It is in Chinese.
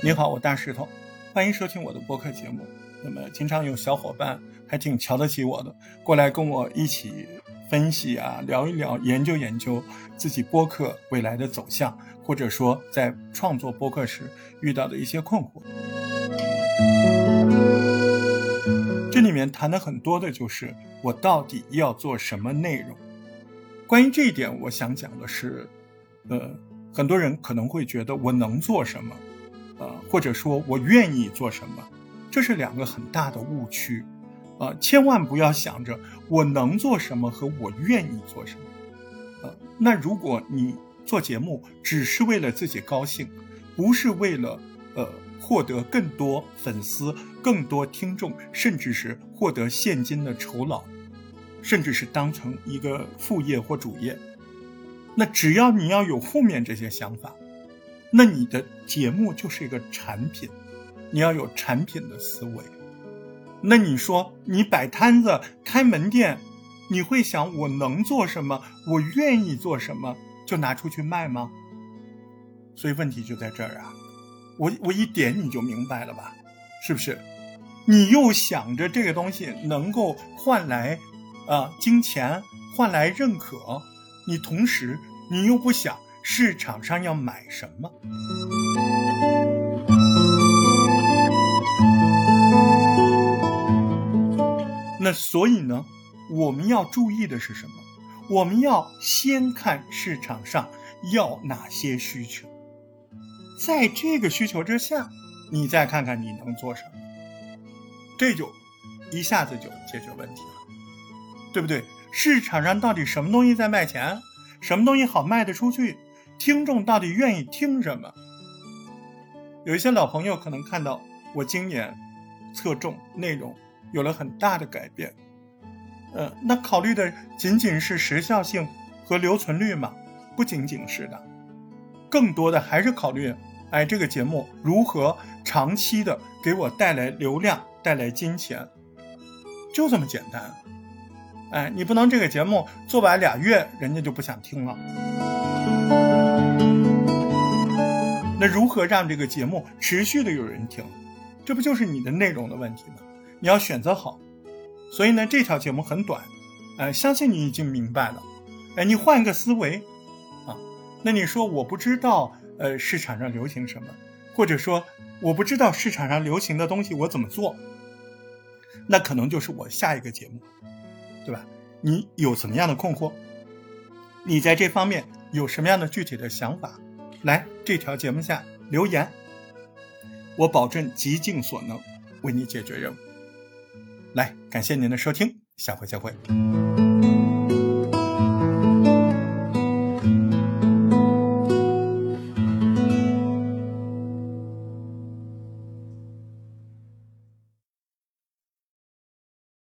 你好，我大石头，欢迎收听我的播客节目。那么，经常有小伙伴还挺瞧得起我的，过来跟我一起分析啊，聊一聊，研究研究自己播客未来的走向，或者说在创作播客时遇到的一些困惑。这里面谈的很多的就是我到底要做什么内容。关于这一点，我想讲的是，呃。很多人可能会觉得我能做什么，呃，或者说我愿意做什么，这是两个很大的误区，啊，千万不要想着我能做什么和我愿意做什么，呃，那如果你做节目只是为了自己高兴，不是为了呃获得更多粉丝、更多听众，甚至是获得现金的酬劳，甚至是当成一个副业或主业。那只要你要有后面这些想法，那你的节目就是一个产品，你要有产品的思维。那你说你摆摊子开门店，你会想我能做什么，我愿意做什么，就拿出去卖吗？所以问题就在这儿啊，我我一点你就明白了吧？是不是？你又想着这个东西能够换来啊金钱，换来认可。你同时，你又不想市场上要买什么？那所以呢，我们要注意的是什么？我们要先看市场上要哪些需求，在这个需求之下，你再看看你能做什么，这就一下子就解决问题了，对不对？市场上到底什么东西在卖钱？什么东西好卖得出去？听众到底愿意听什么？有一些老朋友可能看到我今年侧重内容有了很大的改变，呃，那考虑的仅仅是时效性和留存率吗？不仅仅是的，更多的还是考虑，哎，这个节目如何长期的给我带来流量、带来金钱，就这么简单。哎，你不能这个节目做完俩月，人家就不想听了。那如何让这个节目持续的有人听？这不就是你的内容的问题吗？你要选择好。所以呢，这条节目很短，哎，相信你已经明白了。哎，你换个思维啊。那你说我不知道，呃，市场上流行什么，或者说我不知道市场上流行的东西我怎么做？那可能就是我下一个节目。对吧？你有什么样的困惑？你在这方面有什么样的具体的想法？来这条节目下留言，我保证极尽所能为你解决任务。来，感谢您的收听，下回再会。